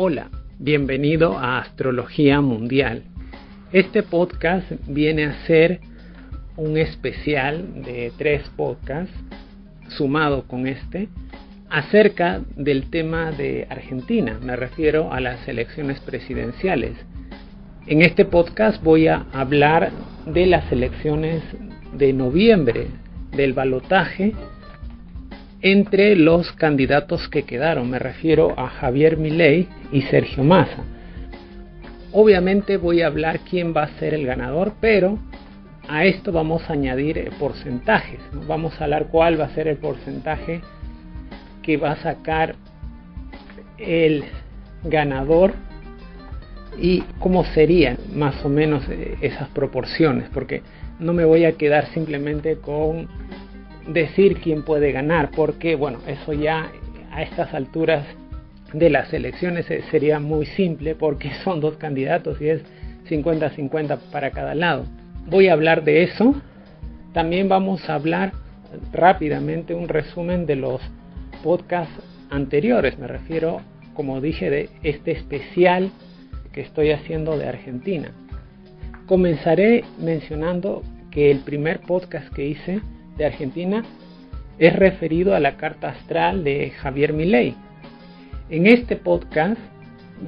Hola, bienvenido a Astrología Mundial. Este podcast viene a ser un especial de tres podcasts sumado con este acerca del tema de Argentina. Me refiero a las elecciones presidenciales. En este podcast voy a hablar de las elecciones de noviembre, del balotaje entre los candidatos que quedaron. Me refiero a Javier Milei y Sergio Massa. Obviamente voy a hablar quién va a ser el ganador, pero a esto vamos a añadir eh, porcentajes. Vamos a hablar cuál va a ser el porcentaje que va a sacar el ganador y cómo serían más o menos eh, esas proporciones, porque no me voy a quedar simplemente con decir quién puede ganar, porque bueno, eso ya a estas alturas de las elecciones eh, sería muy simple porque son dos candidatos y es 50-50 para cada lado. Voy a hablar de eso. También vamos a hablar rápidamente un resumen de los podcasts anteriores. Me refiero, como dije, de este especial que estoy haciendo de Argentina. Comenzaré mencionando que el primer podcast que hice de Argentina es referido a la carta astral de Javier Milei. En este podcast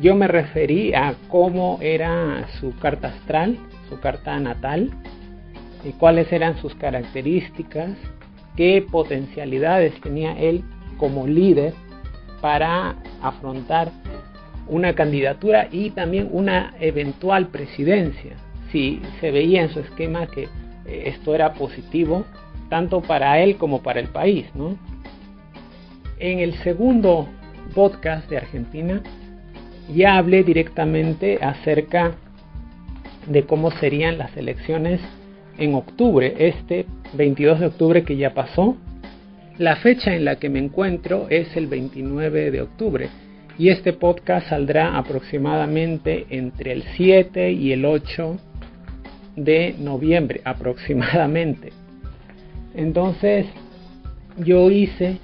yo me referí a cómo era su carta astral, su carta natal, y cuáles eran sus características, qué potencialidades tenía él como líder para afrontar una candidatura y también una eventual presidencia. Si se veía en su esquema que eh, esto era positivo tanto para él como para el país. ¿no? En el segundo podcast de Argentina ya hablé directamente acerca de cómo serían las elecciones en octubre, este 22 de octubre que ya pasó. La fecha en la que me encuentro es el 29 de octubre y este podcast saldrá aproximadamente entre el 7 y el 8 de noviembre aproximadamente. Entonces, yo hice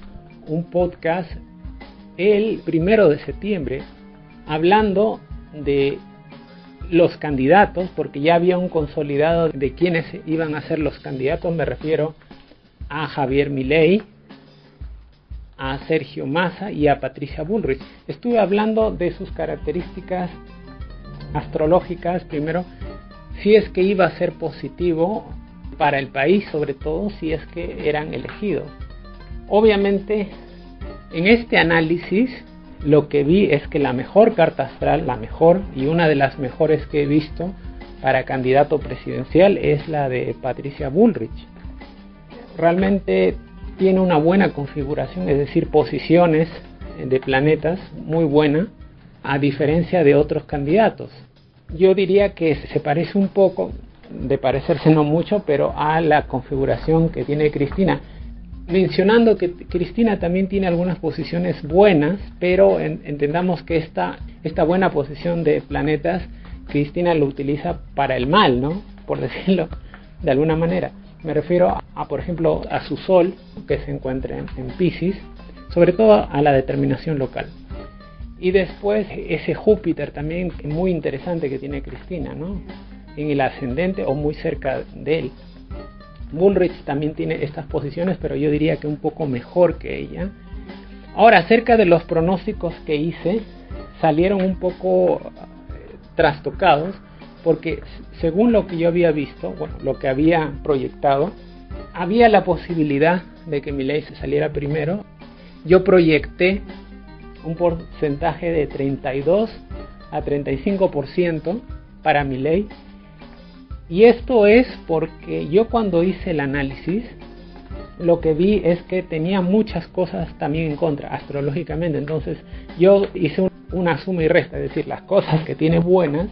un podcast el primero de septiembre hablando de los candidatos, porque ya había un consolidado de quienes iban a ser los candidatos, me refiero a Javier Milei, a Sergio Massa y a Patricia Bullrich. Estuve hablando de sus características astrológicas, primero, si es que iba a ser positivo para el país, sobre todo si es que eran elegidos. Obviamente, en este análisis lo que vi es que la mejor carta astral, la mejor y una de las mejores que he visto para candidato presidencial es la de Patricia Bullrich. Realmente tiene una buena configuración, es decir, posiciones de planetas muy buena, a diferencia de otros candidatos. Yo diría que se parece un poco, de parecerse no mucho, pero a la configuración que tiene Cristina. Mencionando que Cristina también tiene algunas posiciones buenas, pero entendamos que esta, esta buena posición de planetas, Cristina lo utiliza para el mal, ¿no? Por decirlo de alguna manera. Me refiero a, por ejemplo, a su Sol, que se encuentra en, en Pisces, sobre todo a la determinación local. Y después ese Júpiter también muy interesante que tiene Cristina, ¿no? En el ascendente o muy cerca de él. Bullrich también tiene estas posiciones, pero yo diría que un poco mejor que ella. Ahora, acerca de los pronósticos que hice, salieron un poco eh, trastocados, porque según lo que yo había visto, bueno, lo que había proyectado, había la posibilidad de que mi ley se saliera primero. Yo proyecté un porcentaje de 32 a 35% para mi ley Y esto es porque yo cuando hice el análisis, lo que vi es que tenía muchas cosas también en contra, astrológicamente. Entonces yo hice una suma y resta, es decir, las cosas que tiene buenas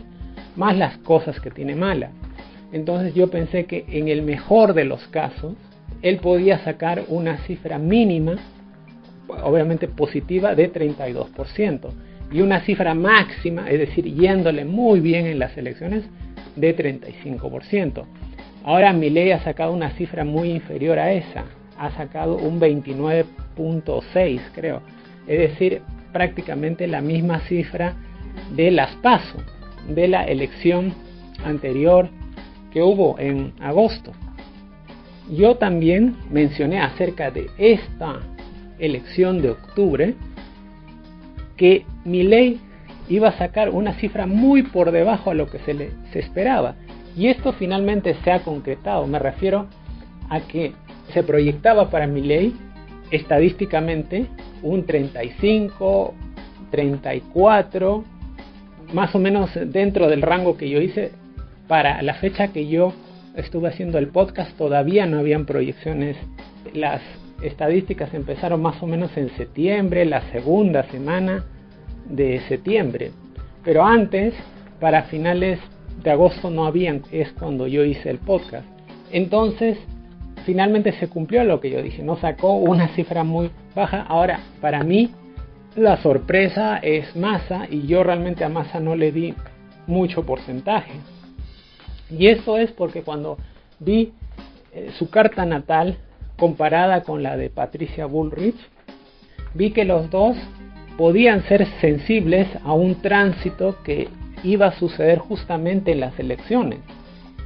más las cosas que tiene malas. Entonces yo pensé que en el mejor de los casos, él podía sacar una cifra mínima, obviamente positiva, de 32%, y una cifra máxima, es decir, yéndole muy bien en las elecciones, de 35%. Ahora ley ha sacado una cifra muy inferior a esa, ha sacado un 29.6 creo, es decir, prácticamente la misma cifra de las PASO, de la elección anterior que hubo en agosto. Yo también mencioné acerca de esta elección de octubre que mi ley iba a sacar una cifra muy por debajo a lo que se le esperaba. Y esto finalmente se ha concretado. Me refiero a que se proyectaba para mi ley estadísticamente un 35, 34, más o menos dentro del rango que yo hice. Para la fecha que yo estuve haciendo el podcast todavía no habían proyecciones. Las estadísticas empezaron más o menos en septiembre, la segunda semana de septiembre. Pero antes, para finales de agosto no habían, es cuando yo hice el podcast. Entonces, finalmente se cumplió lo que yo dije, no sacó una cifra muy baja. Ahora, para mí, la sorpresa es Massa y yo realmente a Massa no le di mucho porcentaje. Y eso es porque cuando vi eh, su carta natal comparada con la de Patricia Bullrich, vi que los dos podían ser sensibles a un tránsito que iba a suceder justamente en las elecciones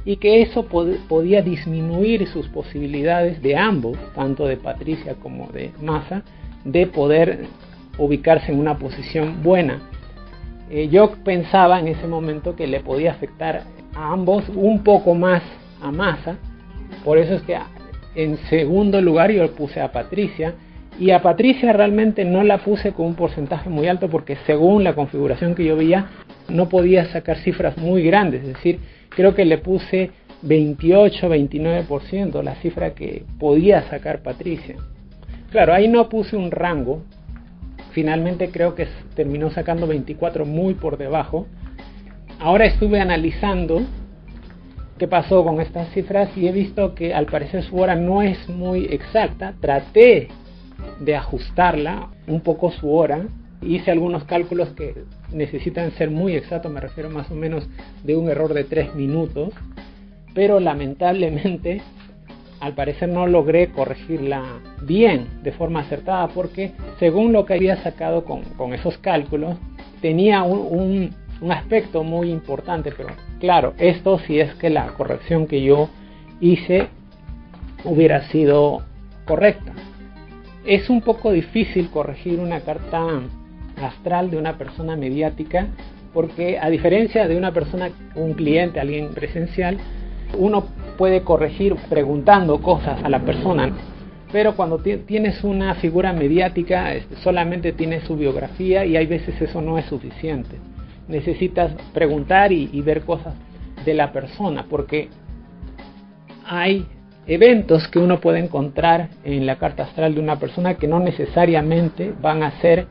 y que eso podía disminuir sus posibilidades de ambos, tanto de Patricia como de Massa, de poder ubicarse en una posición buena. Eh, yo pensaba en ese momento que le podía afectar a ambos un poco más a Massa, por eso es que en segundo lugar yo puse a Patricia y a Patricia realmente no la puse con un porcentaje muy alto porque según la configuración que yo veía no podía sacar cifras muy grandes, es decir, creo que le puse 28, 29%, la cifra que podía sacar Patricia. Claro, ahí no puse un rango, finalmente creo que terminó sacando 24 muy por debajo. Ahora estuve analizando qué pasó con estas cifras y he visto que al parecer su hora no es muy exacta. Traté de ajustarla un poco su hora. Hice algunos cálculos que necesitan ser muy exactos, me refiero más o menos de un error de 3 minutos, pero lamentablemente al parecer no logré corregirla bien, de forma acertada, porque según lo que había sacado con, esos cálculos, tenía un, un, aspecto muy importante, pero claro, esto si es que la corrección que yo hice hubiera sido correcta. Es un poco difícil corregir una carta astral de una persona mediática porque a diferencia de una persona, un cliente, alguien presencial, uno puede corregir preguntando cosas a la persona, pero cuando tienes una figura mediática este, solamente tienes su biografía y hay veces eso no es suficiente. Necesitas preguntar y, y ver cosas de la persona porque hay eventos que uno puede encontrar en la carta astral de una persona que no necesariamente van a ser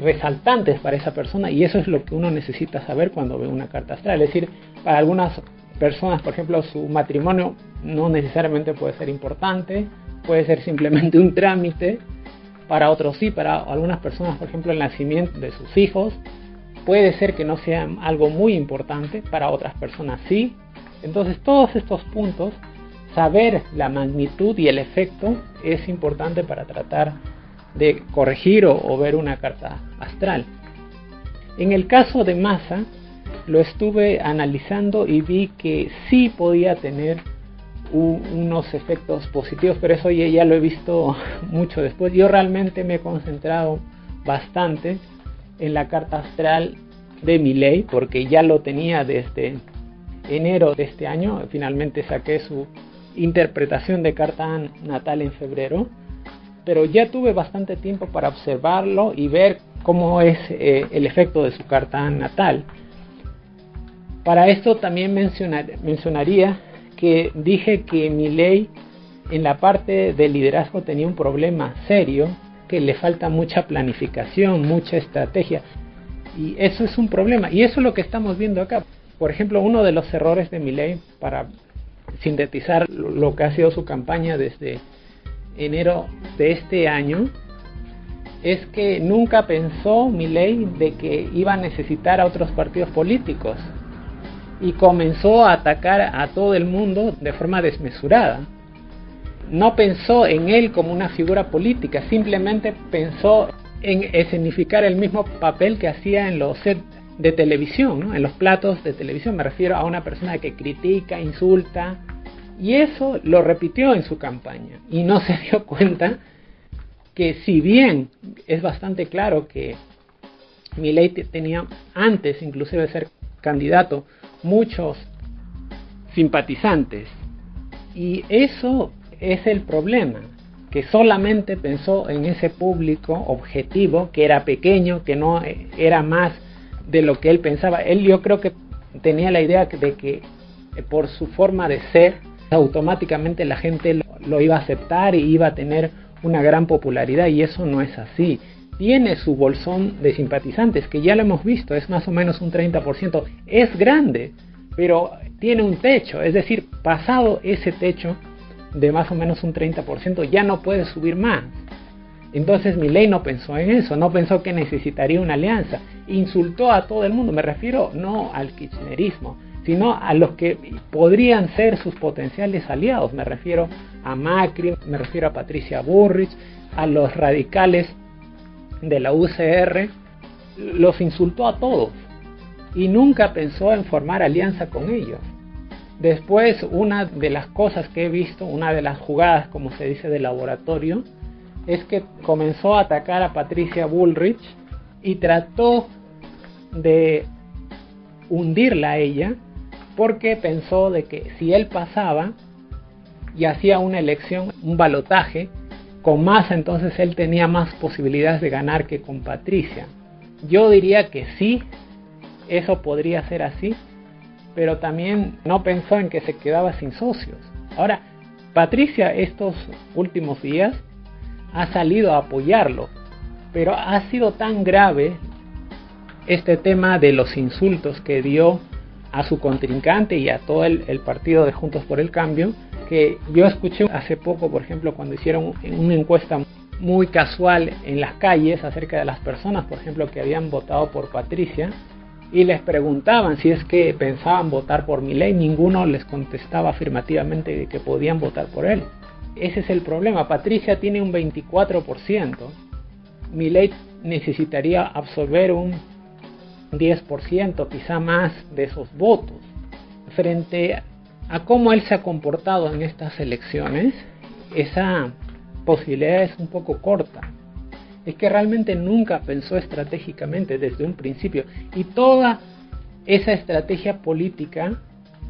resaltantes para esa persona y eso es lo que uno necesita saber cuando ve una carta astral. Es decir, para algunas personas, por ejemplo, su matrimonio no necesariamente puede ser importante, puede ser simplemente un trámite, para otros sí, para algunas personas, por ejemplo, el nacimiento de sus hijos, puede ser que no sea algo muy importante, para otras personas sí. Entonces todos estos puntos, saber la magnitud y el efecto es importante para tratar de corregir o, ver una carta astral. En el caso de masa, lo estuve analizando y vi que sí podía tener unos efectos positivos, pero eso ya, ya, lo he visto mucho después. Yo realmente me he concentrado bastante en la carta astral de mi ley, porque ya lo tenía desde enero de este año. Finalmente saqué su interpretación de carta natal en febrero pero ya tuve bastante tiempo para observarlo y ver cómo es eh, el efecto de su carta natal. Para esto también mencionar, mencionaría que dije que mi ley en la parte del liderazgo tenía un problema serio, que le falta mucha planificación, mucha estrategia. Y eso es un problema. Y eso es lo que estamos viendo acá. Por ejemplo, uno de los errores de mi ley, para sintetizar lo que ha sido su campaña desde enero de este año, es que nunca pensó mi ley de que iba a necesitar a otros partidos políticos y comenzó a atacar a todo el mundo de forma desmesurada. No pensó en él como una figura política, simplemente pensó en escenificar el mismo papel que hacía en los sets de televisión, en los platos de televisión. Me refiero a una persona que critica, insulta, y eso lo repitió en su campaña y no se dio cuenta que si bien es bastante claro que Milei tenía antes inclusive de ser candidato muchos simpatizantes. Y eso es el problema, que solamente pensó en ese público objetivo, que era pequeño, que no era más de lo que él pensaba. Él yo creo que tenía la idea de que eh, por su forma de ser, automáticamente la gente lo, lo iba a aceptar y iba a tener una gran popularidad y eso no es así tiene su bolsón de simpatizantes, que ya lo hemos visto, es más o menos un 30%. Es grande, pero tiene un techo, es decir, pasado ese techo de más o menos un 30%, ya no puede subir más. Entonces mi ley no pensó en eso, no pensó que necesitaría una alianza. Insultó a todo el mundo, me refiero no al kirchnerismo, sino a los que podrían ser sus potenciales aliados. Me refiero a Macri, me refiero a Patricia Burrich, a los radicales de la UCR, los insultó a todos y nunca pensó en formar alianza con ellos. Después, una de las cosas que he visto, una de las jugadas, como se dice, de laboratorio, es que comenzó a atacar a Patricia Bullrich y trató de hundirla a ella porque pensó de que si él pasaba y hacía una elección, un balotaje, con Massa entonces él tenía más posibilidades de ganar que con Patricia. Yo diría que sí, eso podría ser así, pero también no pensó en que se quedaba sin socios. Ahora, Patricia estos últimos días ha salido a apoyarlo, pero ha sido tan grave este tema de los insultos que dio a su contrincante y a todo el, partido de Juntos por el Cambio, que yo escuché hace poco, por ejemplo, cuando hicieron una encuesta muy casual en las calles acerca de las personas, por ejemplo, que habían votado por Patricia, y les preguntaban si es que pensaban votar por mi ley, ninguno les contestaba afirmativamente que podían votar por él. Ese es el problema. Patricia tiene un 24%. Mi ley necesitaría absorber un 10%, quizá más, de esos votos. Frente a cómo él se ha comportado en estas elecciones, esa posibilidad es un poco corta. Es que realmente nunca pensó estratégicamente desde un principio y toda esa estrategia política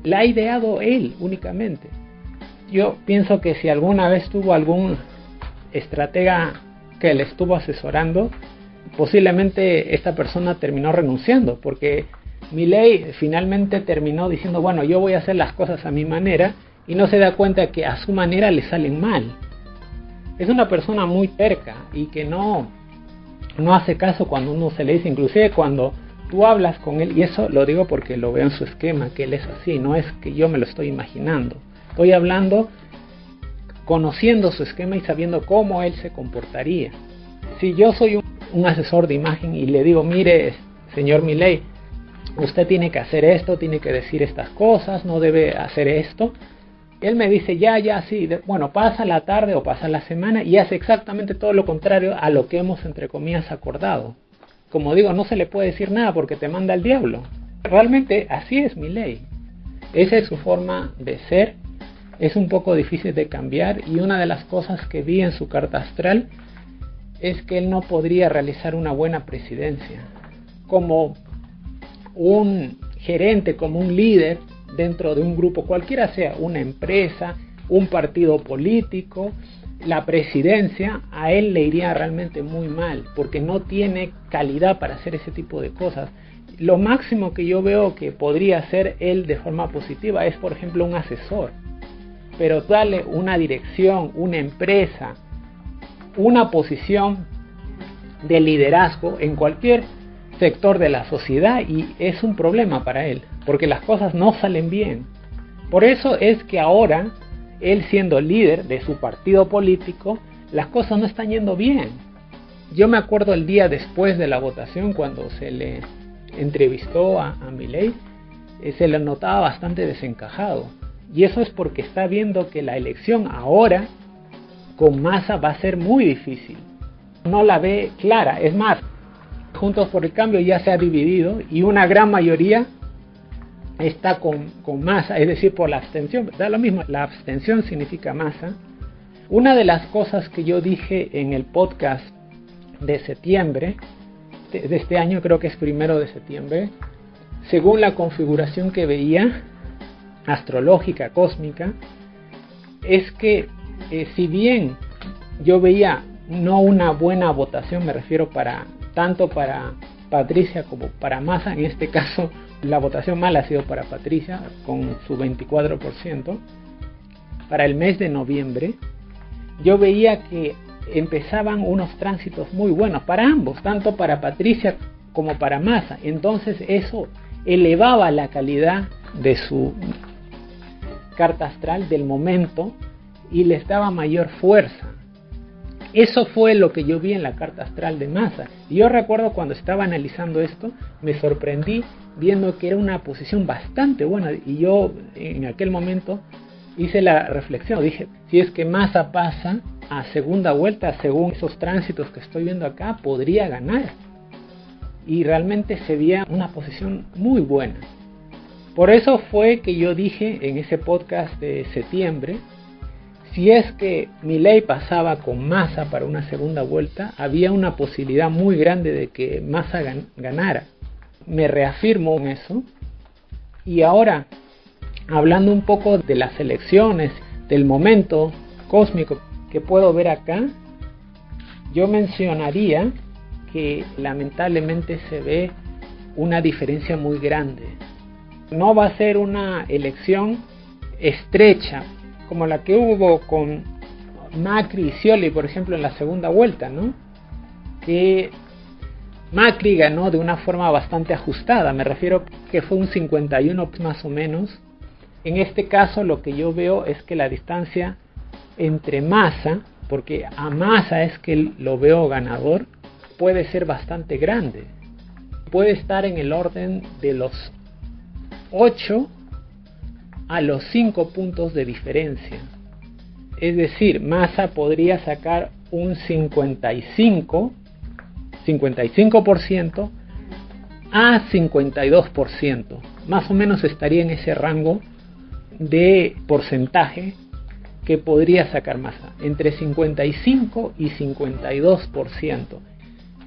la ha ideado él únicamente. Yo pienso que si alguna vez tuvo algún estratega que le estuvo asesorando, posiblemente esta persona terminó renunciando porque Milei finalmente terminó diciendo, bueno, yo voy a hacer las cosas a mi manera y no se da cuenta que a su manera le salen mal. Es una persona muy terca y que no, no hace caso cuando uno se le dice, inclusive cuando tú hablas con él, y eso lo digo porque lo veo en su esquema, que él es así, no es que yo me lo estoy imaginando. Estoy hablando conociendo su esquema y sabiendo cómo él se comportaría. Si yo soy un, asesor de imagen y le digo, mire, señor Milei, usted tiene que hacer esto, tiene que decir estas cosas, no debe hacer esto. Él me dice, ya, ya, sí, bueno, pasa la tarde o pasa la semana y hace exactamente todo lo contrario a lo que hemos, entre comillas, acordado. Como digo, no se le puede decir nada porque te manda el diablo. Realmente así es mi ley. Esa es su forma de ser. Es un poco difícil de cambiar y una de las cosas que vi en su carta astral es que él no podría realizar una buena presidencia. Como un gerente, como un líder dentro de un grupo, cualquiera sea, una empresa, un partido político, la presidencia, a él le iría realmente muy mal, porque no tiene calidad para hacer ese tipo de cosas. Lo máximo que yo veo que podría hacer él de forma positiva es, por ejemplo, un asesor. Pero darle una dirección, una empresa, una posición de liderazgo en cualquier sector de la sociedad y es un problema para él, porque las cosas no salen bien. Por eso es que ahora, él siendo líder de su partido político, las cosas no están yendo bien. Yo me acuerdo el día después de la votación, cuando se le entrevistó a, a eh, se le notaba bastante desencajado. Y eso es porque está viendo que la elección ahora con Massa va a ser muy difícil. No la ve clara. Es más, Juntos por el Cambio ya se ha dividido y una gran mayoría está con, con masa, es decir, por la abstención. Da lo mismo, la abstención significa masa. Una de las cosas que yo dije en el podcast de septiembre, de este año creo que es primero de septiembre, según la configuración que veía, astrológica, cósmica, es que eh, si bien yo veía no una buena votación, me refiero para tanto para Patricia como para Massa, en este caso la votación mala ha sido para Patricia con su 24%, para el mes de noviembre, yo veía que empezaban unos tránsitos muy buenos para ambos, tanto para Patricia como para Massa. Entonces eso elevaba la calidad de su carta astral del momento y les daba mayor fuerza. Eso fue lo que yo vi en la carta astral de Massa. Y yo recuerdo cuando estaba analizando esto, me sorprendí viendo que era una posición bastante buena. Y yo en aquel momento hice la reflexión, dije, si es que Massa pasa a segunda vuelta, según esos tránsitos que estoy viendo acá, podría ganar. Y realmente se veía una posición muy buena. Por eso fue que yo dije en ese podcast de septiembre si es que Milei pasaba con Massa para una segunda vuelta, había una posibilidad muy grande de que Massa ganara. Me reafirmo en eso. Y ahora, hablando un poco de las elecciones, del momento cósmico que puedo ver acá, yo mencionaría que lamentablemente se ve una diferencia muy grande. No va a ser una elección estrecha, como la que hubo con Macri y Scioli, por ejemplo, en la segunda vuelta, ¿no? Que Macri ganó de una forma bastante ajustada, me refiero que fue un 51 más o menos. En este caso lo que yo veo es que la distancia entre Massa, porque a Massa es que lo veo ganador, puede ser bastante grande. Puede estar en el orden de los 8 a los 5 puntos de diferencia. Es decir, Massa podría sacar un 55, 55% a 52%. Más o menos estaría en ese rango de porcentaje que podría sacar Massa, entre 55 y 52%.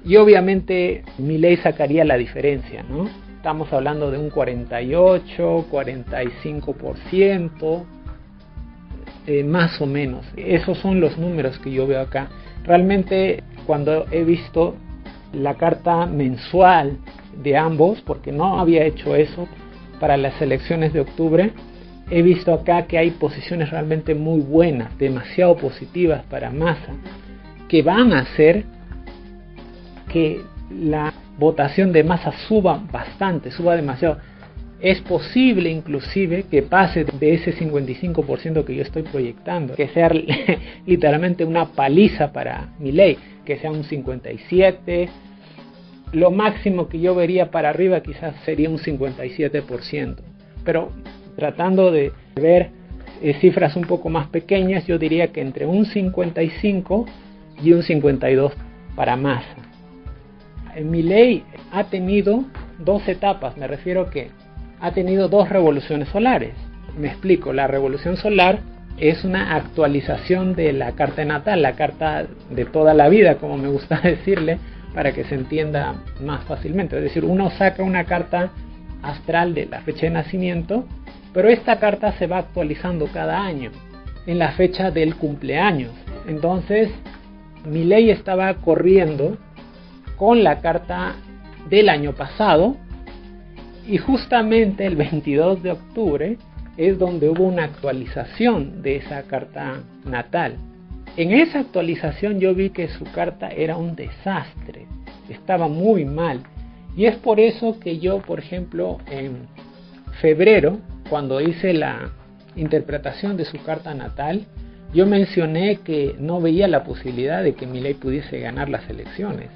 Y obviamente mi ley sacaría la diferencia, ¿no? Estamos hablando de un 48, 45%, eh, más o menos. Esos son los números que yo veo acá. Realmente cuando he visto la carta mensual de ambos, porque no había hecho eso para las elecciones de octubre, he visto acá que hay posiciones realmente muy buenas, demasiado positivas para Massa, que van a hacer que la votación de masa suba bastante, suba demasiado. Es posible inclusive que pase de ese 55% que yo estoy proyectando, que sea literalmente una paliza para mi ley, que sea un 57%. Lo máximo que yo vería para arriba quizás sería un 57%. Pero tratando de ver eh, cifras un poco más pequeñas, yo diría que entre un 55 y un 52 para masa mi ley ha tenido dos etapas, me refiero que ha tenido dos revoluciones solares. Me explico, la revolución solar es una actualización de la carta natal, la carta de toda la vida, como me gusta decirle, para que se entienda más fácilmente. Es decir, uno saca una carta astral de la fecha de nacimiento, pero esta carta se va actualizando cada año en la fecha del cumpleaños. Entonces, mi ley estaba corriendo con la carta del año pasado Y justamente el 22 de octubre es donde hubo una actualización de esa carta natal. En esa actualización yo vi que su carta era un desastre, estaba muy mal. Y es por eso que yo, por ejemplo, en febrero, cuando hice la interpretación de su carta natal, yo mencioné que no veía la posibilidad de que Milei pudiese ganar las elecciones.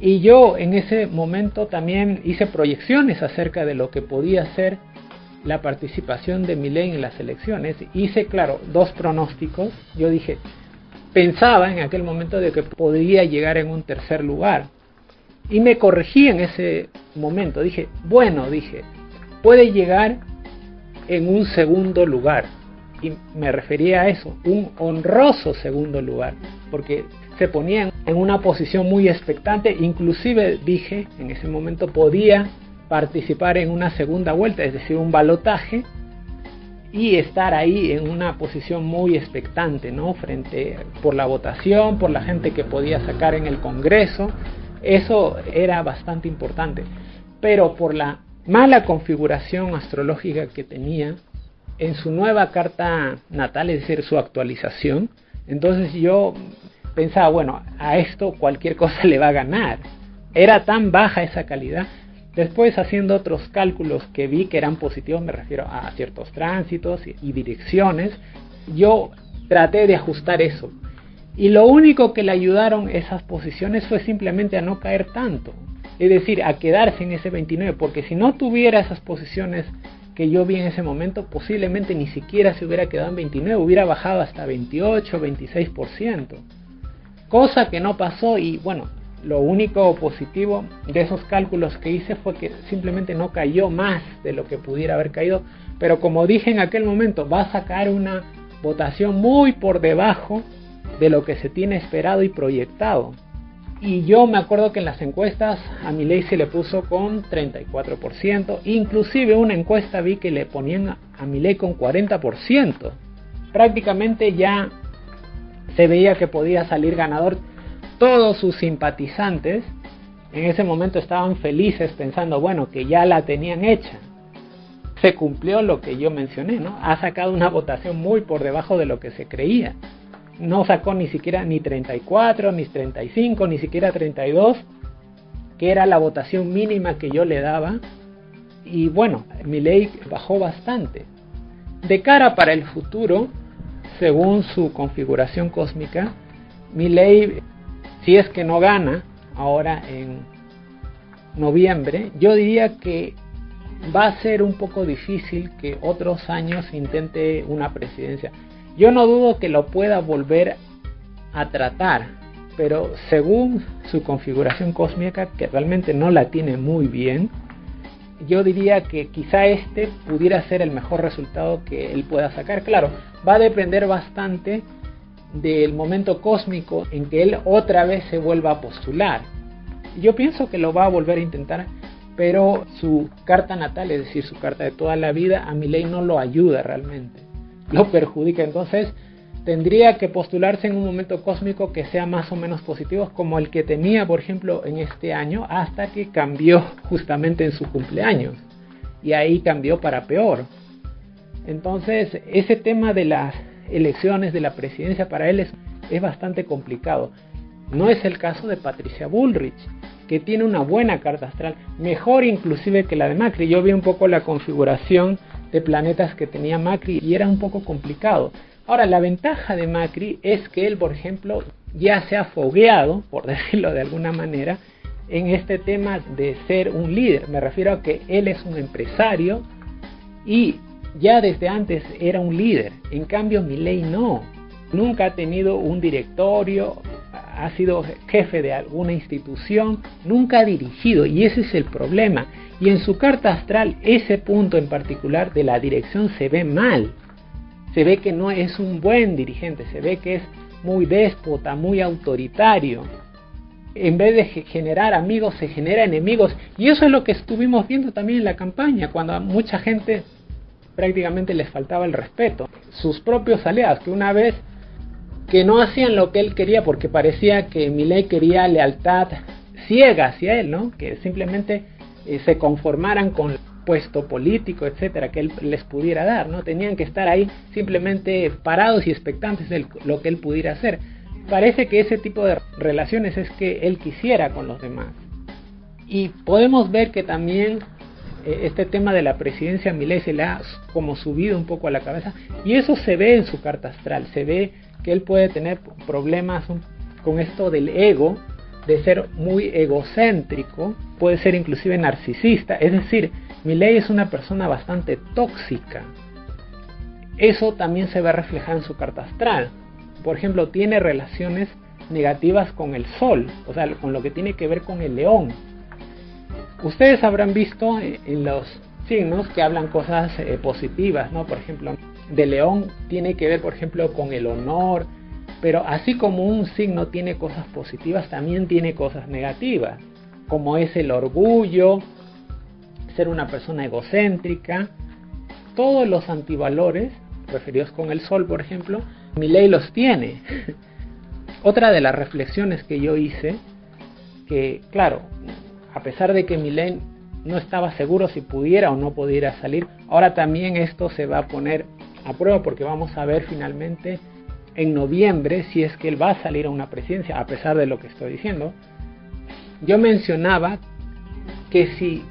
Y yo en ese momento también hice proyecciones acerca de lo que podía ser la participación de Milei en las elecciones. Hice, claro, dos pronósticos. Yo dije, pensaba en aquel momento de que podría llegar en un tercer lugar. Y me corregí en ese momento. Dije, bueno, dije, puede llegar en un segundo lugar. Y me refería a eso, un honroso segundo lugar, porque se ponía en una posición muy expectante, inclusive dije en ese momento podía participar en una segunda vuelta, es decir, un balotaje, y estar ahí en una posición muy expectante, ¿no? Frente por la votación, por la gente que podía sacar en el Congreso, eso era bastante importante. Pero por la mala configuración astrológica que tenía en su nueva carta natal, es decir, su actualización, entonces yo pensaba, bueno, a esto cualquier cosa le va a ganar. Era tan baja esa calidad. Después haciendo otros cálculos que vi que eran positivos, me refiero a ciertos tránsitos y direcciones, yo traté de ajustar eso. Y lo único que le ayudaron esas posiciones fue simplemente a no caer tanto es decir, a quedarse en ese 29, porque si no tuviera esas posiciones que yo vi en ese momento, posiblemente ni siquiera se hubiera quedado en 29, hubiera bajado hasta 28, 26%. Cosa que no pasó y bueno, lo único positivo de esos cálculos que hice fue que simplemente no cayó más de lo que pudiera haber caído, pero como dije en aquel momento, va a sacar una votación muy por debajo de lo que se tiene esperado y proyectado. Y yo me acuerdo que en las encuestas a mi ley se le puso con 34%, inclusive una encuesta vi que le ponían a mi ley con 40%. Prácticamente ya se veía que podía salir ganador. Todos sus simpatizantes en ese momento estaban felices pensando, bueno, que ya la tenían hecha. Se cumplió lo que yo mencioné, ¿no? Ha sacado una votación muy por debajo de lo que se creía no sacó ni siquiera ni 34, ni 35, ni siquiera 32, que era la votación mínima que yo le daba. Y bueno, mi ley bajó bastante. De cara para el futuro, según su configuración cósmica, mi ley, si es que no gana ahora en noviembre, yo diría que va a ser un poco difícil que otros años intente una presidencia. Yo no dudo que lo pueda volver a tratar, pero según su configuración cósmica, que realmente no la tiene muy bien, yo diría que quizá este pudiera ser el mejor resultado que él pueda sacar. Claro, va a depender bastante del momento cósmico en que él otra vez se vuelva a postular. Yo pienso que lo va a volver a intentar, pero su carta natal, es decir, su carta de toda la vida, a mi ley no lo ayuda realmente lo perjudica. Entonces tendría que postularse en un momento cósmico que sea más o menos positivo, como el que tenía, por ejemplo, en este año, hasta que cambió justamente en su cumpleaños. Y ahí cambió para peor. Entonces, ese tema de las elecciones de la presidencia para él es, es bastante complicado. No es el caso de Patricia Bullrich, que tiene una buena carta astral, mejor inclusive que la de Macri. Yo vi un poco la configuración de planetas que tenía Macri y era un poco complicado. Ahora, la ventaja de Macri es que él, por ejemplo, ya se ha fogueado, por decirlo de alguna manera, en este tema de ser un líder. Me refiero a que él es un empresario y ya desde antes era un líder. En cambio, Milei no. Nunca ha tenido un directorio, ha sido jefe de alguna institución, nunca ha dirigido y ese es el problema. Y en su carta astral ese punto en particular de la dirección se ve mal. Se ve que no es un buen dirigente, se ve que es muy déspota, muy autoritario. En vez de generar amigos, se genera enemigos. Y eso es lo que estuvimos viendo también en la campaña, cuando a mucha gente prácticamente les faltaba el respeto. Sus propios aliados, que una vez que no hacían lo que él quería porque parecía que Milei quería lealtad ciega hacia él, ¿no? Que simplemente eh, se conformaran con el puesto político, etcétera, que él les pudiera dar, ¿no? Tenían que estar ahí simplemente parados y expectantes de lo que él pudiera hacer. Parece que ese tipo de relaciones es que él quisiera con los demás. Y podemos ver que también eh, este tema de la presidencia Milei se le ha como subido un poco a la cabeza y eso se ve en su carta astral, se ve que él puede tener problemas con esto del ego, de ser muy egocéntrico, puede ser inclusive narcisista, es decir, Milei es una persona bastante tóxica. Eso también se ve reflejado en su carta astral. Por ejemplo, tiene relaciones negativas con el sol, o sea, con lo que tiene que ver con el león. Ustedes habrán visto en los signos que hablan cosas eh, positivas, ¿no? Por ejemplo, de león tiene que ver, por ejemplo, con el honor, pero así como un signo tiene cosas positivas, también tiene cosas negativas, como es el orgullo, ser una persona egocéntrica, todos los antivalores referidos con el sol, por ejemplo, mi ley los tiene. Otra de las reflexiones que yo hice, que claro, a pesar de que Milén no estaba seguro si pudiera o no pudiera salir, ahora también esto se va a poner a prueba porque vamos a ver finalmente en noviembre si es que él va a salir a una presidencia, a pesar de lo que estoy diciendo. Yo mencionaba que si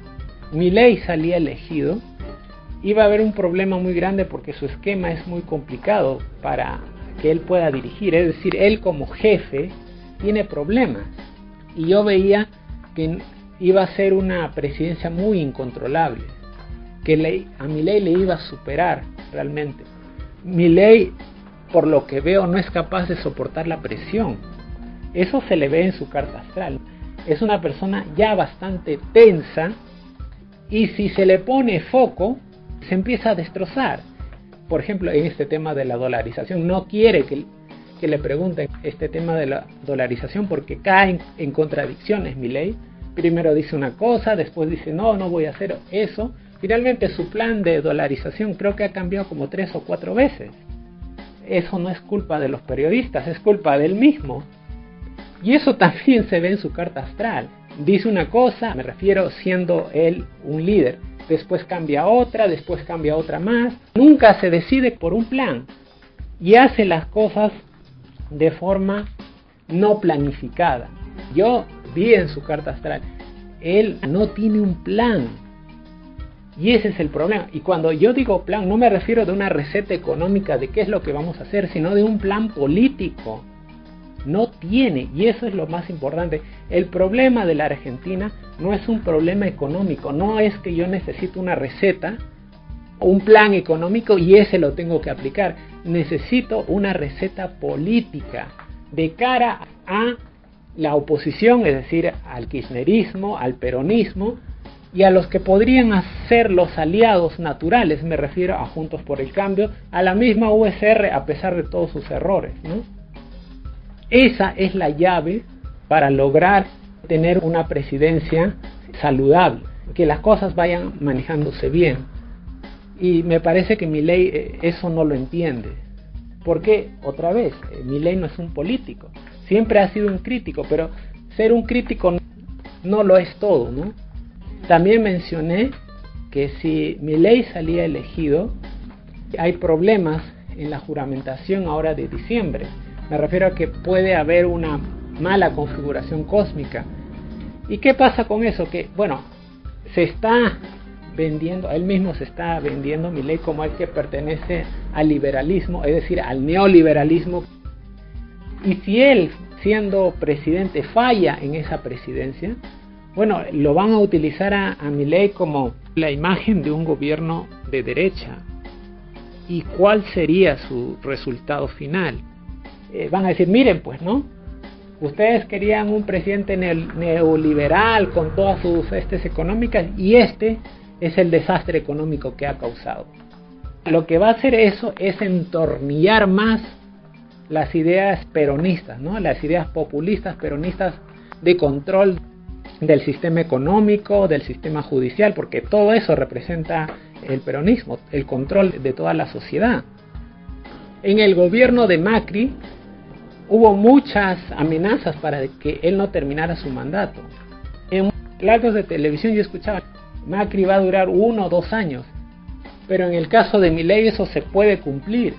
Milei salía elegido, iba a haber un problema muy grande porque su esquema es muy complicado para que él pueda dirigir, es decir, él como jefe tiene problemas. Y yo veía que iba a ser una presidencia muy incontrolable, que a Milei le iba a superar realmente. Milei, por lo que veo, no es capaz de soportar la presión. Eso se le ve en su carta astral. Es una persona ya bastante tensa y si se le pone foco, se empieza a destrozar. Por ejemplo, en este tema de la dolarización, no quiere que, le pregunten este tema de la dolarización porque cae en contradicciones mi ley primero dice una cosa, después dice no, no voy a hacer eso. Finalmente su plan de dolarización creo que ha cambiado como tres o cuatro veces. Eso no es culpa de los periodistas, es culpa del mismo. Y eso también se ve en su carta astral. Dice una cosa, me refiero siendo él un líder, después cambia otra, después cambia otra más. Nunca se decide por un plan y hace las cosas de forma no planificada. Yo vi en su carta astral, él no tiene un plan. Y ese es el problema. Y cuando yo digo plan, no me refiero de una receta económica de qué es lo que vamos a hacer, sino de un plan político. No tiene, y eso es lo más importante. El problema de la Argentina no es un problema económico, no es que yo necesito una receta, un plan económico y ese lo tengo que aplicar. Necesito una receta política de cara a la oposición, es decir, al kirchnerismo, al peronismo, y a los que podrían ser los aliados naturales, me refiero a Juntos por el Cambio, a la misma USR a pesar de todos sus errores. Esa es la llave para lograr tener una presidencia saludable, que las cosas vayan manejándose bien. Y me parece que mi ley eh, eso no lo entiende. Porque, otra vez, eh, mi ley no es un político siempre ha sido un crítico, pero ser un crítico no lo es todo, ¿no? También mencioné que si mi ley salía elegido, hay problemas en la juramentación ahora de diciembre. Me refiero a que puede haber una mala configuración cósmica. ¿Y qué pasa con eso? Que, bueno, se está vendiendo, él mismo se está vendiendo mi ley como el que pertenece al liberalismo, es decir, al neoliberalismo y si él, siendo presidente, falla en esa presidencia, bueno, lo van a utilizar a, a ley como la imagen de un gobierno de derecha. ¿Y cuál sería su resultado final? Eh, van a decir, miren pues, ¿no? Ustedes querían un presidente neoliberal con todas sus estes económicas y este es el desastre económico que ha causado. Lo que va a hacer eso es entornillar más las ideas peronistas, ¿no? las ideas populistas peronistas de control del sistema económico, del sistema judicial, porque todo eso representa el peronismo, el control de toda la sociedad. En el gobierno de Macri hubo muchas amenazas para que él no terminara su mandato. En platos de televisión yo escuchaba, Macri va a durar uno o dos años, pero en el caso de mi ley eso se puede cumplir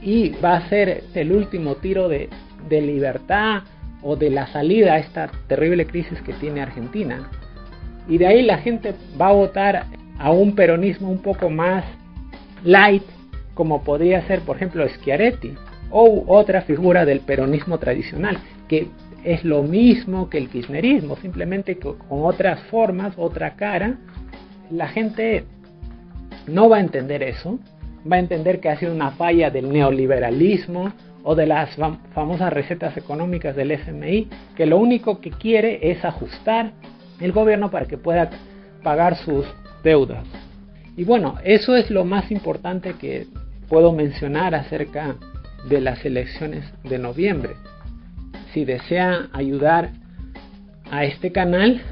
y va a ser el último tiro de libertad o de la salida a esta terrible crisis que tiene Argentina. Y de ahí la gente va a votar a un peronismo un poco más light, como podría ser, por ejemplo, Schiaretti, o otra figura del peronismo tradicional, que es lo mismo que el kirchnerismo, simplemente con otras formas, otra cara. La gente no va a entender eso, va a entender que ha sido una falla del neoliberalismo o de las famosas recetas económicas del FMI, que lo único que quiere es ajustar el gobierno para que pueda pagar sus deudas. Y bueno, eso es lo más importante que puedo mencionar acerca de las elecciones de noviembre. Si desea ayudar a este canal,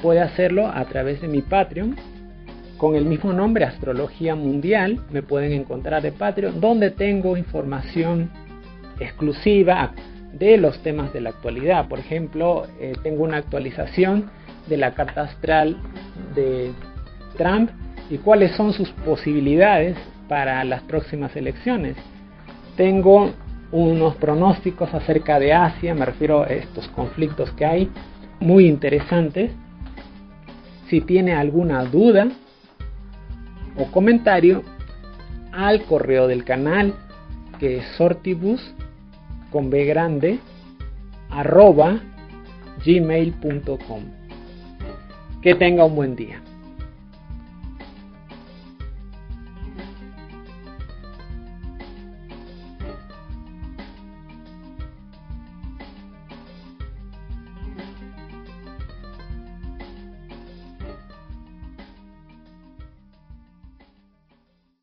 puede hacerlo a través de mi Patreon con el mismo nombre, Astrología Mundial. Me pueden encontrar de Patreon, donde tengo información exclusiva de los temas de la actualidad. Por ejemplo, eh, tengo una actualización de la carta astral de Trump y cuáles son sus posibilidades para las próximas elecciones. Tengo unos pronósticos acerca de Asia, me refiero a estos conflictos que hay, muy interesantes. Si tiene alguna duda o comentario, al correo del canal que es sortibus con B grande arroba gmail.com. Que tenga un buen día.